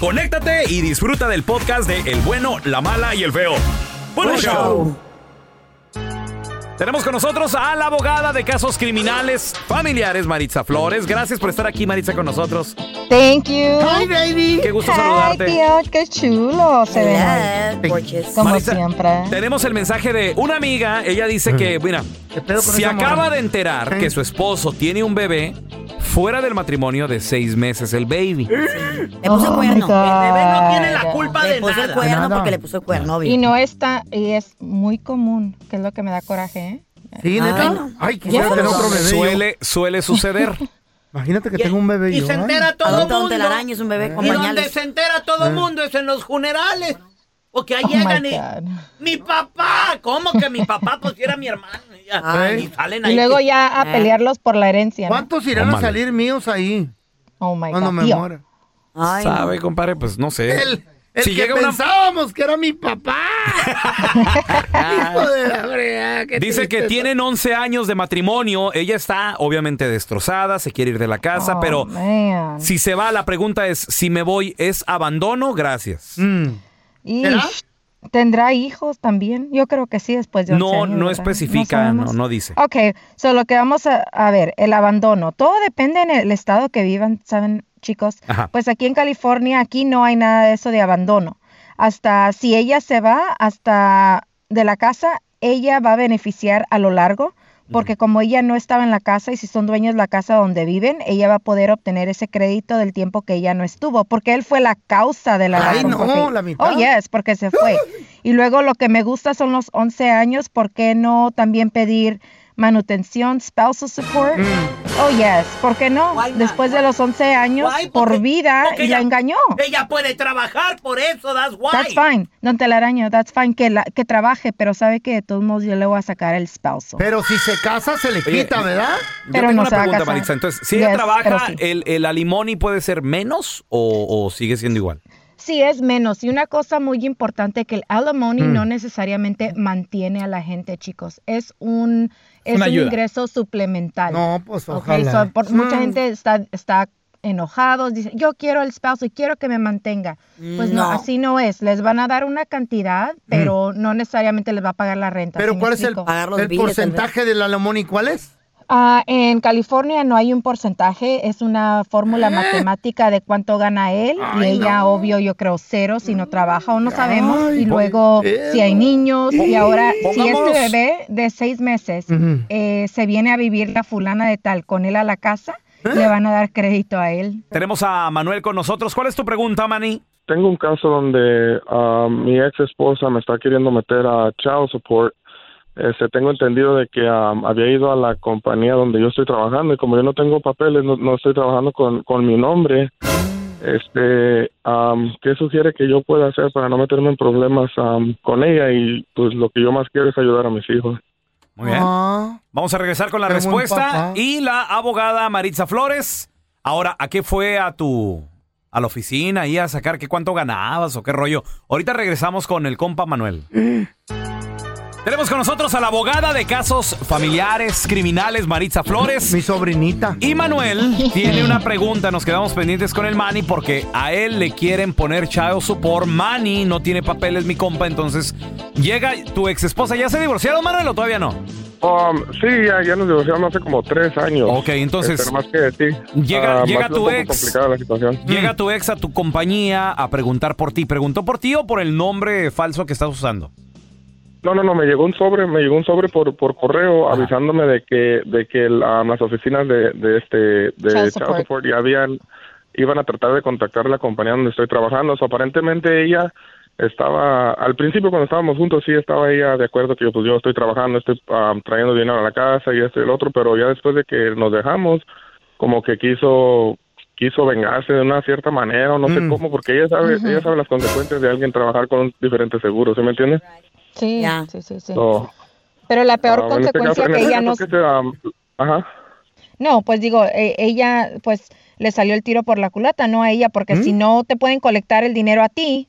conéctate y disfruta del podcast de El bueno, la mala y el feo. ¡Buen Buen show! Tenemos con nosotros a la abogada de casos criminales familiares, Maritza Flores. Gracias por estar aquí, Maritza, con nosotros. Thank you. Hi, baby. Qué gusto Ay, saludarte. tío, qué chulo se gorgeous. Como Maritza, siempre. Tenemos el mensaje de una amiga. Ella dice que, mira, ¿Qué pedo con se acaba de enterar ¿Eh? que su esposo tiene un bebé fuera del matrimonio de seis meses, el baby. Le puso Oh, el my cuerno. El bebé no tiene la culpa Le de puso el nada. cuerno Nada. porque le puso el cuerno, obvio. Y no está, y es muy común, que es lo que me da coraje, ¿eh? Sí, neta. Ay, no. Ay, quisiera tener otro bebé. Suele, suele suceder. Imagínate que tengo un bebé Y yo. se ay. entera todo el un mundo. telaraño, es un bebé con Y donde se entera todo el mundo es en los funerales. Porque ahí Oh, llegan my y... Mi papá, ¿cómo que mi papá? Pues si era mi hermano. Ya, Ay. y salen ahí. Y luego ya a Eh. pelearlos por la herencia. ¿no? ¿Cuántos irán a salir míos ahí Oh my cuando God. me tío. muera? Ay, no. ¿Sabe, compadre? Pues no sé. El, el Si que llega una- pensábamos que era mi papá. Hijo de la fregada, qué Dice que tienen 11 años de matrimonio. Ella está obviamente destrozada, se quiere ir de la casa, Oh, pero man. si se va, la pregunta es, si me voy, ¿es abandono? Gracias. Mm. ¿Tendrá hijos también? Yo creo que sí, después de 11 No, años, no ¿verdad? especifica, no, no dice. Ok, so lo que vamos a, a ver, el abandono. Todo depende en el estado que vivan, ¿saben, chicos? Ajá. Pues aquí en California, aquí no hay nada de eso de abandono. Hasta si ella se va hasta de la casa, ella va a beneficiar a lo largo, porque como ella no estaba en la casa y si son dueños de la casa donde viven, ella va a poder obtener ese crédito del tiempo que ella no estuvo, porque él fue la causa de la Ay, no, porque- la mitad. Oh, yes, porque se fue. Y luego lo que me gusta son los 11 años, ¿por qué no también pedir manutención, spousal support? Oh, yes, ¿por qué no? Why not? Después de los 11 años, Why? por Porque- vida, porque y la ella- engañó. Ella puede trabajar por eso, that's why. That's fine, don Telaraño, that's fine, que, la, que trabaje, pero sabe que de todos modos yo le voy a sacar el spousal. Pero si se casa, se le Oye, quita, ¿verdad? Yo Pero tengo no una se pregunta. Maritza. Entonces, si ella Yes, trabaja, pero sí. el, el alimony puede ser menos o, o sigue siendo igual? Sí, es menos. Y una cosa muy importante que el alimony Mm. no necesariamente mantiene a la gente, chicos. Es un, es un ingreso suplemental. No, pues ojalá. so, por- mucha Mm. gente está, está enojados, dice, yo quiero el spouse y quiero que me mantenga. Pues no. No. así no es. Les van a dar una cantidad, pero no necesariamente les va a pagar la renta. Mm. Pero ¿sí me ¿cuál es el, explico? Pagar los el porcentaje del alimony? ¿Cuál es? Ah, en California no hay un porcentaje, es una fórmula matemática de cuánto gana él y ella, no. obvio, yo creo cero si no trabaja o no sabemos. Ay, y luego Dios. si hay niños y ahora si este bebé de seis meses eh, se viene a vivir la fulana de tal con él a la casa, le van a dar crédito a él. Tenemos a Manuel con nosotros. ¿Cuál es tu pregunta, Manny? Tengo un caso donde ah, mi ex esposa me está queriendo meter a child support. Este, tengo entendido de que ah, había ido a la compañía donde yo estoy trabajando y como yo no tengo papeles, no, no estoy trabajando con, con mi nombre. Este, am, ¿qué sugiere que yo pueda hacer para no meterme en problemas am, con ella? Y pues lo que yo más quiero es ayudar a mis hijos. Muy bien. Vamos a regresar con la Qué respuesta. Y la abogada Maritza Flores. Ahora, ¿a qué fue a tu a la oficina ahí a sacar que cuánto ganabas o qué rollo? Ahorita regresamos con el compa Manuel. Tenemos con nosotros a la abogada de casos familiares, criminales, Maritza Flores. Mi sobrinita. Y Manuel tiene una pregunta. Nos quedamos pendientes con el Manny porque a él le quieren poner child support. Manny no tiene papeles, mi compa. Entonces, llega tu ex esposa. ¿Ya se divorciaron, Manuel, o todavía no? Um, sí, ya, ya nos divorciamos hace como tres años. Ok, entonces- Este, más que sí. Llega- Ah, llega tu ex. complicada la situación. Llega tu ex a tu compañía a preguntar por ti. ¿Preguntó por ti o por el nombre falso que estás usando? No, no, no, me llegó un sobre, me llegó un sobre por, por correo avisándome de que de que la- las oficinas de, de este de Child support. Support ya habían iban a tratar de contactar a la compañía donde estoy trabajando. O sea, aparentemente ella estaba al principio cuando estábamos juntos sí estaba ella de acuerdo que yo pues yo estoy trabajando, estoy ah, trayendo dinero a la casa y esto y el otro, pero ya después de que nos dejamos como que quiso quiso vengarse de una cierta manera o no sé Mm. cómo porque ella sabe ella sabe las consecuencias de alguien trabajar con diferentes seguros, ¿sí me entiendes? Sí, sí, sí, sí. So, Pero la peor ah, este consecuencia caso- en que este ella caso no... que um, ajá. No, pues digo, eh, ella pues le salió el tiro por la culata, no a ella, porque si no te pueden colectar el dinero a ti,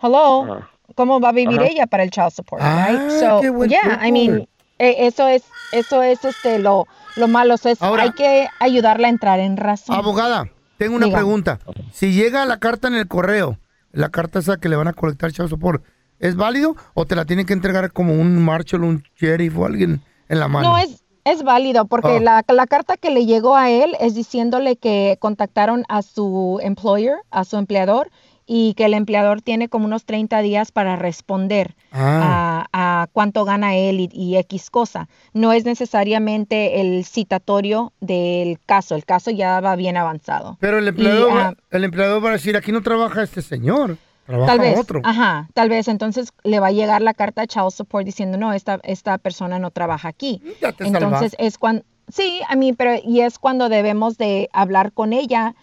hello, Ajá. ¿cómo va a vivir Ajá. ella para el child support, Ah, right? So, qué buen yeah, I mean, eh, eso es, eso es este lo, lo malo, o sea, es- hay que ayudarla a entrar en razón. Abogada, tengo una Diga. pregunta. Si llega la carta en el correo, la carta esa que le van a colectar child support, ¿es válido o te la tienen que entregar como un marshal, un sheriff o alguien en la mano? No, es, es válido porque Oh. la, la carta que le llegó a él es diciéndole que contactaron a su employer, a su empleador, y que el empleador tiene como unos 30 días para responder Ah. a, a cuánto gana él y, y X cosa. No es necesariamente el citatorio del caso, el caso ya va bien avanzado. Pero el empleador, ah, el empleador va a decir, aquí no trabaja este señor, trabaja Tal vez, otro. ajá, tal vez entonces le va a llegar la carta a Child Support diciendo, no, esta, esta persona no trabaja aquí. Ya te entonces es cuando, sí, a mí, pero y es cuando debemos de hablar con ella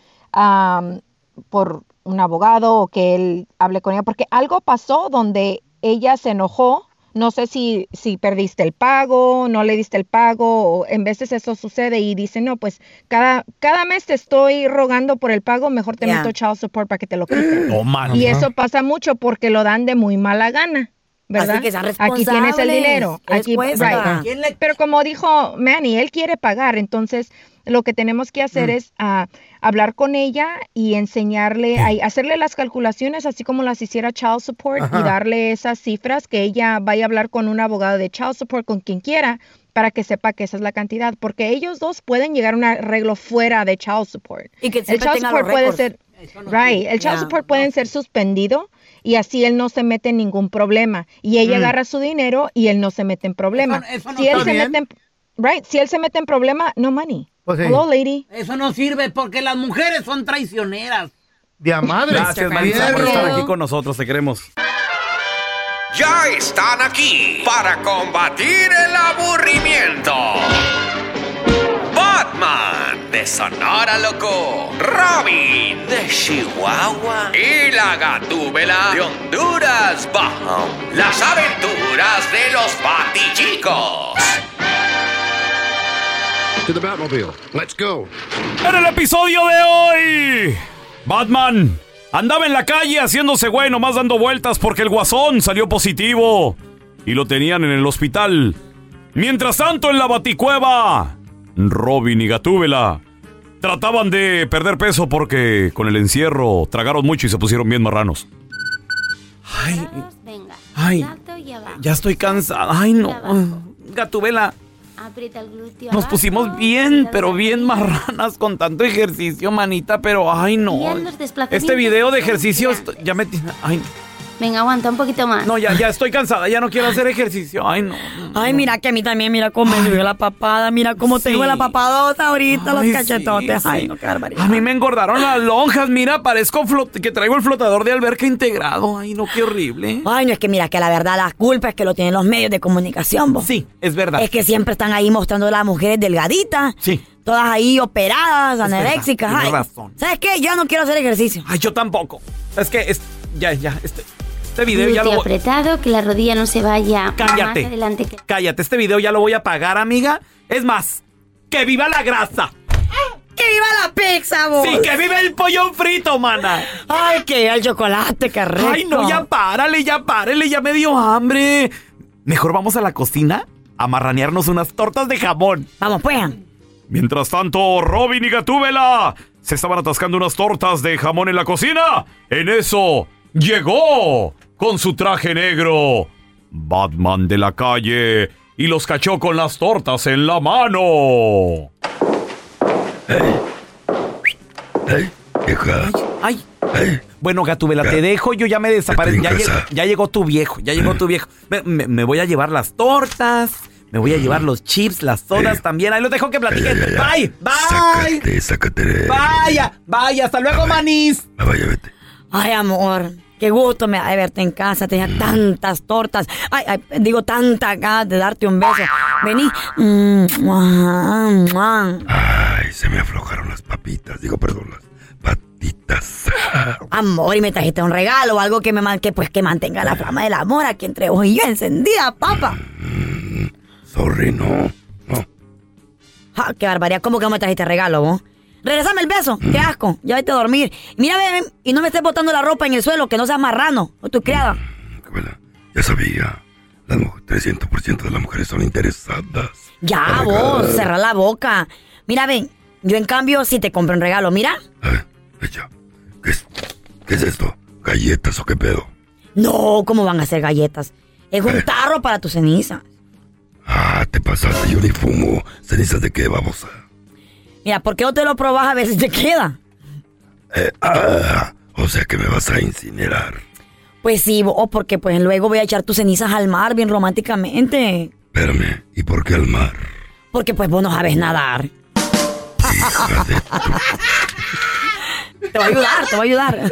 por un abogado o que él hable con ella, porque algo pasó donde ella se enojó. No sé si, si perdiste el pago, no le diste el pago, o en veces eso sucede y dice, no, pues cada, cada mes te estoy rogando por el pago, mejor te meto child support para que te lo quiten. Y eso pasa mucho porque lo dan de muy mala gana. ¿Verdad? Así que sean Aquí tienes el dinero. ¿Qué les Aquí, right. Pero como dijo Manny, él quiere pagar. Entonces, lo que tenemos que hacer es ah, hablar con ella y enseñarle, a, hacerle las calculaciones así como las hiciera Child Support Ajá. y darle esas cifras que ella vaya a hablar con un abogado de Child Support, con quien quiera, para que sepa que esa es la cantidad. Porque ellos dos pueden llegar a un arreglo fuera de Child Support. Y que el Child Support puede ser... Right, el child support pueden ser suspendido y así él no se mete en ningún problema y ella Mm. agarra su dinero y él no se mete en problema. Eso- eso no si él se bien. mete en, right, si él se mete en problema, no money. Pues sí. Hello, lady. Eso no sirve porque las mujeres son traicioneras. De a madre. Gracias, Maritza, por estar aquí con nosotros. Te queremos. Ya están aquí para combatir el aburrimiento. Batman de Sonora Loco, Robin de Chihuahua y la Gatúbela de Honduras Bajo. Las aventuras de los Batichicos. To the Batmobile. Let's go. En el episodio de hoy, Batman andaba en la calle haciéndose güey, nomás dando vueltas porque el guasón salió positivo y lo tenían en el hospital. Mientras tanto, en la baticueva, Robin y Gatúbela trataban de perder peso porque con el encierro tragaron mucho y se pusieron bien marranos. Ay, ay, ya estoy cansada. Ay, no. Glúteo. nos pusimos bien, pero bien marranas con tanto ejercicio, manita, pero ay no. Este video de son ejercicio grandes. esto- ya me tiene. Ay, Venga, aguanta un poquito más. No, ya, ya estoy cansada, ya no quiero hacer ejercicio. Ay, no. Ay, mira que a mí también, mira cómo me subió la papada, mira cómo tengo la papadota ahorita, Ay, los cachetotes. sí, Ay, sí. no, qué barbaridad. A mí me engordaron las lonjas, mira, parezco flot- que traigo el flotador de alberca integrado. Ay, no, qué horrible. Ay, no, es que mira que la verdad la culpa es que lo tienen los medios de comunicación, vos. Sí, es verdad. Es que siempre están ahí mostrando a las mujeres delgaditas. Sí. Todas ahí operadas, anoréxicas. tienes Ay, razón. ¿Sabes qué? Yo no quiero hacer ejercicio. Ay, yo tampoco. Es que, es, ya, ya, este, este video ya lo... apretado, que la rodilla no se vaya Cállate. más adelante. que- Cállate, este video ya lo voy a pagar, amiga. Es más, ¡que viva la grasa! ¡Que viva la pizza, vos! ¡Sí, que viva el pollo frito, mana! Ay, que viva el chocolate, qué rico. ¡Ay, no, ya párale, ya párale, ya me dio hambre! Mejor vamos a la cocina a marranearnos unas tortas de jamón. Vamos, pues. Mientras tanto, Robin y Gatúbela se estaban atascando unas tortas de jamón en la cocina. En eso, llegó con su traje negro. Batman de la calle y los cachó con las tortas en la mano. Ay. Bueno, Gatúbela, te dejo, yo ya me desaparecí. Ya, llegó- ya llegó tu viejo, ya llegó tu viejo. Me, me- me voy a llevar las tortas, me voy a llevar los chips, las sodas también. Ahí los dejo que platiquen. Bye, bye. Sácate, sácate. Vaya, vaya, hasta luego, manís. Ay, amor. Qué gusto me da de verte en casa. Tenía tantas tortas. Ay, ay, digo, tanta ganas de darte un beso. Vení. Mm. Ay, se me aflojaron las papitas. Digo, perdón, las patitas. Amor, y me trajiste un regalo, algo que me man- que, pues, que mantenga la flama del amor aquí entre vos y yo encendida, papá. Sorry, no. Ja, qué barbaridad. ¿Cómo que no me trajiste regalo, vos? Regresame el beso. Qué asco. Ya vete a dormir. Mira, ven, y no me estés botando la ropa en el suelo, que no seas marrano. O tu criada. Ya sabía. Las mu- 300% de las mujeres son interesadas. Ya, vos, cerra la boca. Mira, ven, yo en cambio sí te compro un regalo. Mira. ¿Qué es esto? ¿Galletas o qué pedo? No, ¿cómo van a ser galletas? Es un tarro para tu ceniza. Ah, te pasaste. Yo ni fumo. ¿Cenizas de qué, babosa? Mira, ¿por qué no te lo probas a ver si te queda? Eh, ah, o sea que me vas a incinerar. Pues sí, o porque pues luego voy a echar tus cenizas al mar bien románticamente. Espérame, ¿y por qué al mar? Porque pues vos no sabes nadar. Te va a ayudar, te va a ayudar.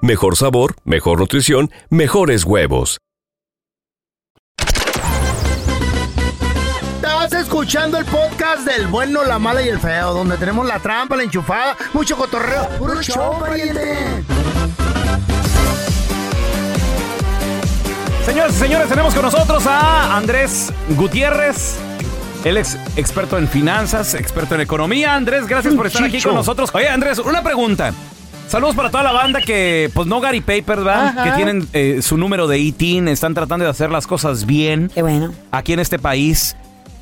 mejor sabor, mejor nutrición, mejores huevos. Estás escuchando el podcast del bueno, la mala y el feo, donde tenemos la trampa, la enchufada, mucho cotorreo. ¡Puro show! Señoras y señores, tenemos con nosotros a Andrés Gutiérrez. Él es experto en finanzas, experto en economía. Andrés, gracias por estar aquí con nosotros. Oye, Andrés, una pregunta. Saludos para toda la banda que, pues no Gary Paper, ¿verdad? Ajá. Que tienen eh, su número de ITIN, están tratando de hacer las cosas bien. Qué bueno. Aquí en este país.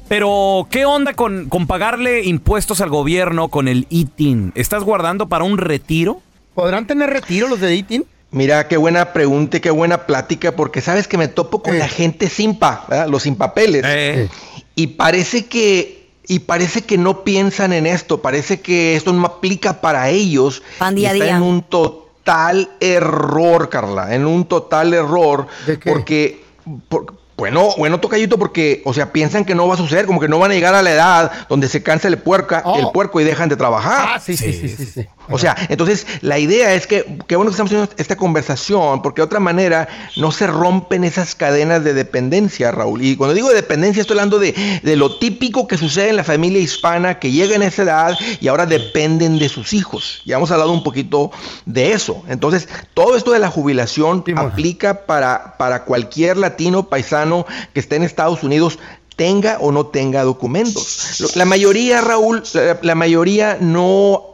Pero, ¿qué onda con, con pagarle impuestos al gobierno con el ITIN? ¿Estás guardando para un retiro? ¿Podrán tener retiro los de ITIN? Mira, qué buena pregunta y qué buena plática, porque sabes que me topo con la gente sin pa, ¿verdad? los sin papeles. Y parece que y parece que no piensan en esto, parece que esto no aplica para ellos. Van y día está día. en un total error, Carla, en un total error, porque por- bueno, bueno, tocayito, porque, o sea, piensan que no va a suceder, como que no van a llegar a la edad donde se cansa el puerca, el puerco y dejan de trabajar. Ah, sí, sí, sí, sí, sí. O sea, entonces la idea es que, qué bueno que estamos teniendo esta conversación, porque de otra manera no se rompen esas cadenas de dependencia, Raúl. Y cuando digo de dependencia, estoy hablando de, de lo típico que sucede en la familia hispana, que llega en esa edad y ahora dependen de sus hijos. Ya hemos hablado un poquito de eso. Entonces, todo esto de la jubilación aplica para, para cualquier latino paisano que esté en Estados Unidos tenga o no tenga documentos. La mayoría, Raúl, la mayoría no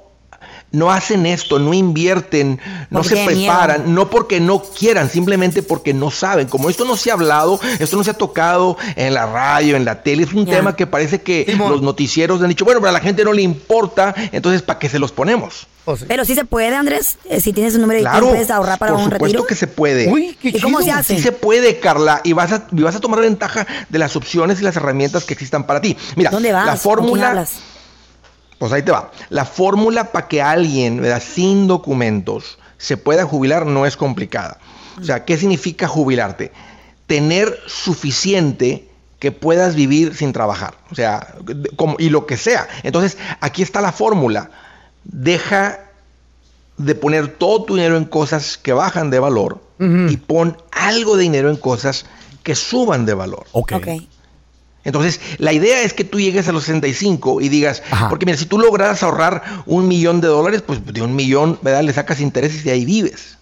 no hacen esto, no invierten, no Porque se miedo. preparan, no porque no quieran, simplemente porque no saben. Como esto no se ha hablado, esto no se ha tocado en la radio, en la tele, es un tema que parece que los noticieros han dicho, bueno, pero a la gente no le importa, entonces ¿para qué se los ponemos? Pero sí se puede, Andrés. Eh, si tienes un número de Claro, puedes ahorrar para por un supuesto retiro. que se puede. ¿Y cómo se hace? Sí se puede, Carla, y vas a, y vas a tomar ventaja de las opciones y las herramientas que existan para ti. Mira, ¿Dónde vas? la ¿Con quién fórmula... Pues ahí te va. La fórmula para que alguien ¿verdad? sin documentos se pueda jubilar no es complicada. O sea, ¿qué significa jubilarte? Tener suficiente que puedas vivir sin trabajar. O sea, como, y lo que sea. Entonces, aquí está la fórmula. Deja de poner todo tu dinero en cosas que bajan de valor y pon algo de dinero en cosas que suban de valor. Ok. Entonces, la idea es que tú llegues a los 65 y digas, porque mira, si tú logras ahorrar un millón de dólares, pues de un millón, ¿verdad? Le sacas intereses y ahí vives.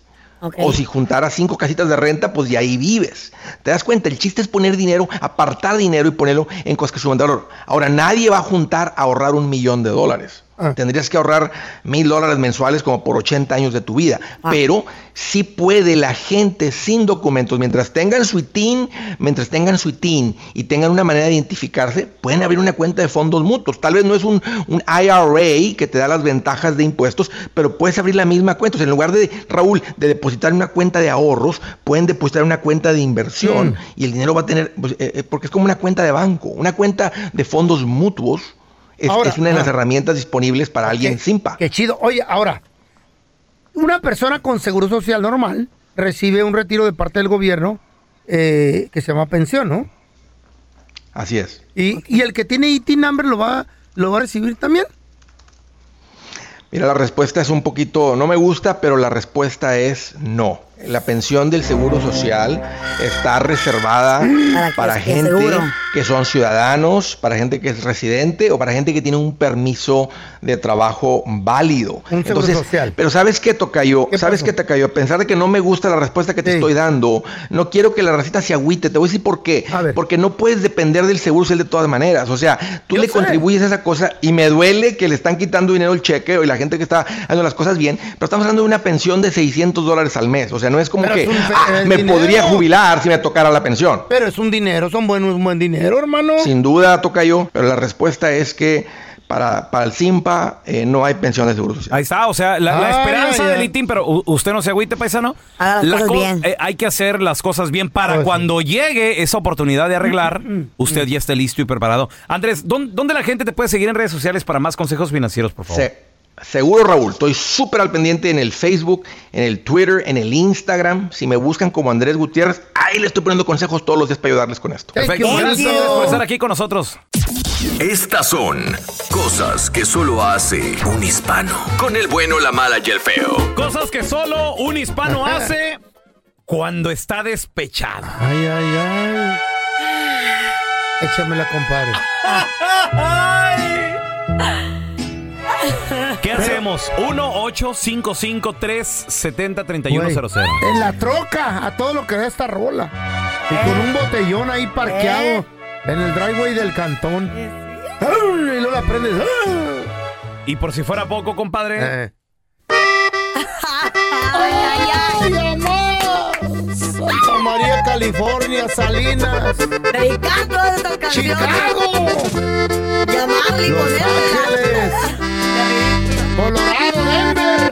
O si juntaras cinco casitas de renta, pues de ahí vives. ¿Te das cuenta? El chiste es poner dinero, apartar dinero y ponerlo en cosas que suban de valor. Ahora, nadie va a juntar a ahorrar un millón de dólares. Tendrías que ahorrar mil dólares mensuales como por 80 años de tu vida. Pero sí puede la gente sin documentos, mientras tengan su ITIN, mientras tengan su ITIN y tengan una manera de identificarse, pueden abrir una cuenta de fondos mutuos. Tal vez no es un, un IRA que te da las ventajas de impuestos, pero puedes abrir la misma cuenta. O sea, en lugar de, Raúl, de depositar una cuenta de ahorros, pueden depositar una cuenta de inversión Mm. y el dinero va a tener, pues, eh, eh, porque es como una cuenta de banco, una cuenta de fondos mutuos. Es, Ahora, es una de las ah. herramientas disponibles para alguien sin pa. Qué chido. Oye, ahora, una persona con seguro social normal recibe un retiro de parte del gobierno eh, que se llama pensión, ¿no? Así es. Y, y el que tiene IT number lo va, lo va a recibir también. Mira, la respuesta es un poquito, no me gusta, pero la respuesta es no. La pensión del Seguro Social está reservada Para gente que son ciudadanos, para gente que es residente o para gente que tiene un permiso de trabajo válido. Un social. Pero ¿sabes qué, Tocayo? ¿Sabes qué, Tocayo? A pesar de que no me gusta la respuesta que te estoy dando, no quiero que la racita se agüite. Te voy a decir por qué. Porque no puedes depender del Seguro Social de todas maneras. O sea, tú le contribuyes a esa cosa y me duele que le están quitando dinero el cheque y la gente que está haciendo las cosas bien, pero estamos hablando de una pensión de 600 dólares al mes. O sea, no es como Pero que es un fe- ah, es me dinero. podría jubilar si me tocara la pensión. Pero es un dinero, son buenos, un buen dinero, hermano. Sin duda, Tocayo, pero la respuesta es que para, para el SIMPA eh, no hay pensión de seguro social. Ahí está, o sea, la, esperanza del. ITIN, pero usted no se agüite, paisano. Haga las La cosas co- bien. eh, hay que hacer las cosas bien para Pues cuando llegue esa oportunidad de arreglar, usted ya esté listo y preparado. Andrés, ¿dónde, dónde la gente te puede seguir en redes sociales para más consejos financieros, por favor? Se- seguro, Raúl. Estoy súper al pendiente en el Facebook, en el Twitter, en el Instagram. Si me buscan como Andrés Gutiérrez, ahí le estoy poniendo consejos todos los días para ayudarles con esto. Perfecto. Gracias Andrés, por estar aquí con nosotros. Estas son cosas que solo hace un hispano. Con el bueno, la mala y el feo. Cosas que solo un hispano hace cuando está despechado. Ay, ay, ay. Échamela, compadre. ¿Qué hacemos? 1-855-370-3100. Güey, En la troca, a todo lo que da esta rola. Y con un botellón ahí parqueado en el driveway del cantón. ¡Ay! Y luego la prendes. ¡ah! Y por si fuera poco, compadre. Eh. ¡Ay, amor! Santa María, California, Salinas. Dedicando estas canciones. ¡Chicago! Llamarle y Los ponerle. Ángeles. Colorado, Denver.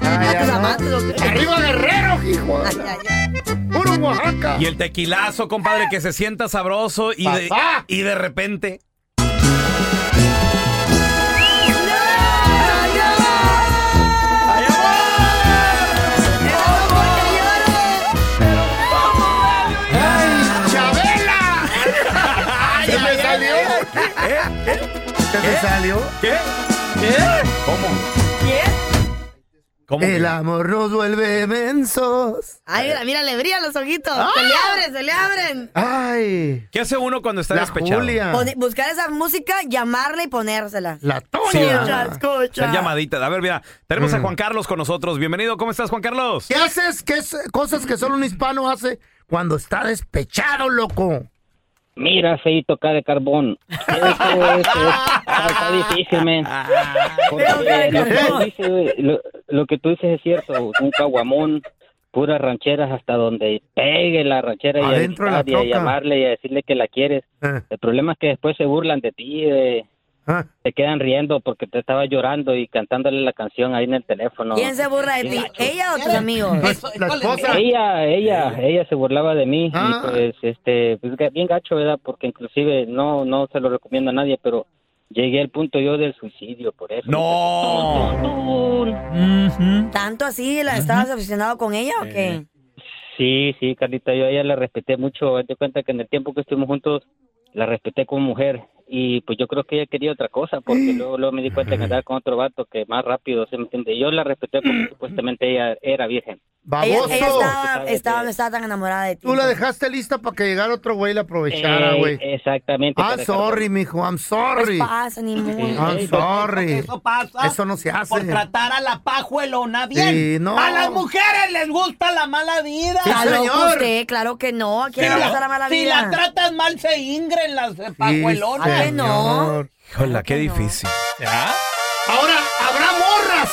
Ay, amor. Arriba Guerrero, hijo. Puro Oaxaca. Y el tequilazo, compadre, que se sienta sabroso y de, y de repente. ¿Se me salió? ¿Qué? ¿Qué? ¿Cómo? ¿Cómo El que? amor nos vuelve mensos. Ay, mira, mira, le brillan los ojitos. ¡Ah! Se le abren, se le abren. Ay, ¿Qué hace uno cuando está la despechado? Julia. Pone- buscar esa música, llamarla y ponérsela. La Sí, Toña. ¿verdad? escucha. Hacer llamaditas. A ver, mira, tenemos a Mm. Juan Carlos con nosotros. Bienvenido. ¿Cómo estás, Juan Carlos? ¿Qué haces? ¿Qué es- cosas que solo un hispano hace cuando está despechado, loco? Mira, feito acá de carbón. Eso, eso, está, está difícil, men. Porque lo que, tú dices, lo, lo que tú dices es cierto. Un caguamón, puras rancheras hasta donde pegue la ranchera y a, Adentro gritar y a llamarle y a decirle que la quieres. Eh. El problema es que después se burlan de ti, de- Ah. te quedan riendo porque te estaba llorando y cantándole la canción ahí en el teléfono. ¿Quién se burla de ti? ¿Ella o tus amigos? La esposa. Ella, ella, ella se burlaba de mí Ah. y pues, este, pues bien gacho, ¿verdad? Porque inclusive no, no se lo recomiendo a nadie, pero llegué al punto yo del suicidio por eso. No. ¿Tanto así? ¿La estabas obsesionado con ella o qué? Sí, sí, Carlita, yo a ella la respeté mucho. Haz de cuenta que en el tiempo que estuvimos juntos la respeté como mujer y pues yo creo que ella quería otra cosa porque luego, luego me di cuenta que andaba con otro vato que más rápido, ¿se me entiende? Yo la respeté porque supuestamente ella era virgen. Baboso. ella estaba, estaba, no estaba tan enamorada de ti. Tú la dejaste lista para que llegara otro güey y la aprovechara, Eh, güey. exactamente. I'm de sorry, mijo, I'm sorry. ¿Qué pasa, ni modo? I'm sorry. Eso pasa Eso no se hace. por tratar a la pajuelona bien. Sí, no. A las mujeres les gusta la mala vida. Sí, señor. usted, claro que no. ¿A Si quién le la- gusta la mala si vida? la tratas mal, se ingren las eh, pajuelonas. ¿A que no? señor. Híjola, qué difícil. Ahora, habrá morras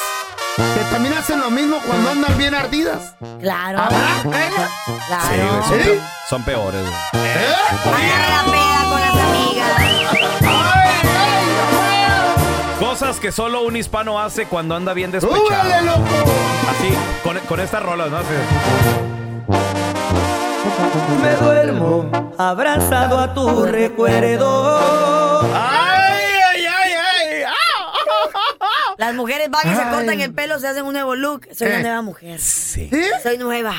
que también hacen lo mismo cuando andan bien ardidas. Claro. ¿Habrá? ¿Eh? Sí, Claro. güey, son, ¿Sí? pe- son peores. güey. Agarra la peda con las amigas. Cosas que solo un hispano hace cuando anda bien despechado. ¡Súbele, loco! Así, con, con estas rolas, ¿no? Así. Me duermo abrazado a tu recuerdo. ¡Ay, ay, ay, ay! Las mujeres van y se Ay. cortan el pelo, se hacen un nuevo look. Soy Eh. una nueva mujer. Sí. Soy nueva.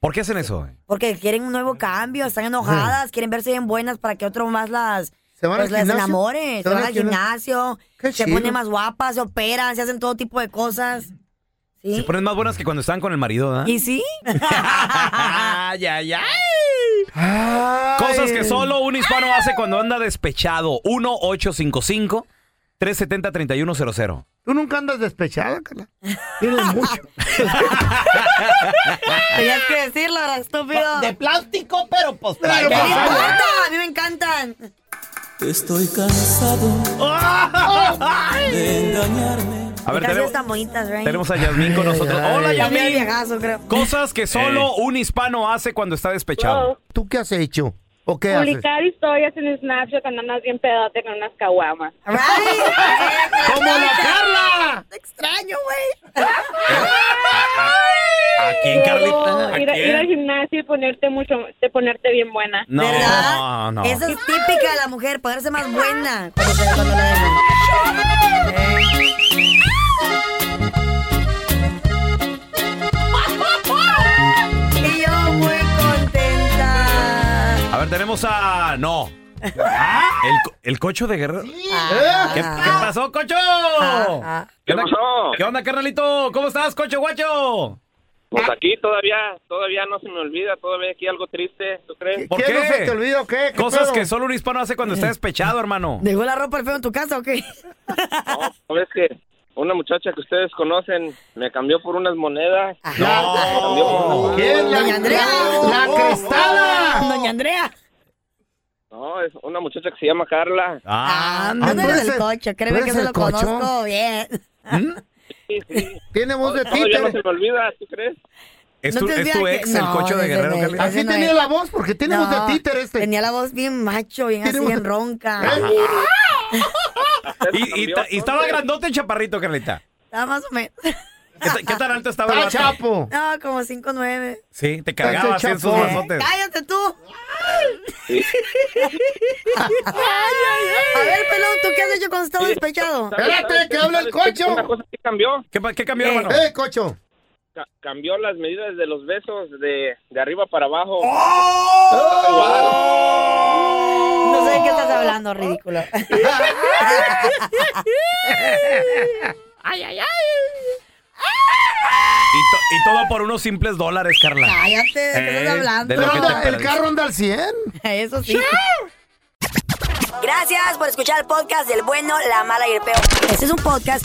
¿Por qué hacen eso? Porque quieren un nuevo cambio, están enojadas, quieren verse bien buenas para que otro más las, ¿Se van pues, al las gimnasio? enamore. Se, van al gimnasio, Qué se chido. ponen más guapas, se operan, se hacen todo tipo de cosas. Se ¿Sí? ponen más buenas que cuando están con el marido, ¿verdad? ¿Y sí? ¡Ay, ay, ay! Cosas que solo un hispano hace cuando anda despechado. 1-855-370-3100. Tú nunca andas despechada, Carla. Tienes mucho. Tenías que decirlo, era estúpido. De plástico, pero pues ¿Qué trae- le importa? A mí me encantan. Estoy cansado de engañarme. A ver, tenemos, tan bonitas, Rey. tenemos a Yasmín con nosotros. Hola, Yasmín. viejazo, creo. Cosas que solo un hispano hace cuando está despechado. ¿Tú qué has hecho? ¿O qué haces? Publicar historias en Snapchat cuando andas bien pedote con unas caguamas. ¡Como la Carla! Te extraño, güey. ¿A quién, Carlita? ¿A Ir, ir al gimnasio y ponerte mucho, de ponerte bien buena. No, ¿Verdad? no. Esa es típica de la mujer, ponerse más buena cuando, se, cuando la A. No. El, co- el cocho de guerrero. Ah. ¿Qué, qué pasó, cocho? Ah, ¿Qué onda, ¿Qué onda, carnalito? ¿Cómo estás, cocho guacho? Pues aquí todavía, todavía no se me olvida, todavía aquí algo triste, ¿tú crees? ¿Por ¿Qué, qué? no se te olvida o qué? ¿Qué Cosas pedo? que solo un hispano hace cuando está despechado, hermano. ¿Dejó la ropa al feo en tu casa o qué? ¿Sabes que una muchacha que ustedes conocen me cambió por unas monedas? No. Por unas ¿Quién? La, Doña Andrea. la crestada. Doña Andrea. No, es una muchacha que se llama Carla. Ah, Ah, no ¿tú eres eres el el- cocho, créeme que se lo cocho? conozco bien. Sí, sí. Tiene voz de Todavía no títere. se me olvida, ¿tú crees? ¿Es, tu, es tu ex, que- el no, cocho de guerrero. Carlita? Así tenía la voz, porque tiene voz No, de títere este. Tenía la voz bien macho, bien así, bien ronca. Y, y y estaba grandote el chaparrito, Carlita. Estaba más o menos. ¿Qué, ta- qué tan alto estaba el vato? chapo. No, como 5'9". Sí, te cargaba así en sus chapo. brazotes. ¡Cállate tú! A ver, pelón, ¿tú qué has hecho cuando estabas despechado? Espérate, que habla el cocho. Una cosa que cambió. ¿Qué, pa- qué cambió, hermano? ¡Eh, cocho! Ca- cambió las medidas de los besos de, de arriba para abajo. No sé de qué estás hablando, ridículo. ay, ay, ay. Y, to- y todo por unos simples dólares, Carla. Cállate, ¿de qué estás hablando? Anda, el carro anda al 100. Eso sí. Gracias por escuchar el podcast del bueno, la mala y el peor. Este es un podcast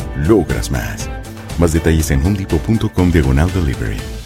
logras más. Más detalles en homedepot.com diagonal delivery.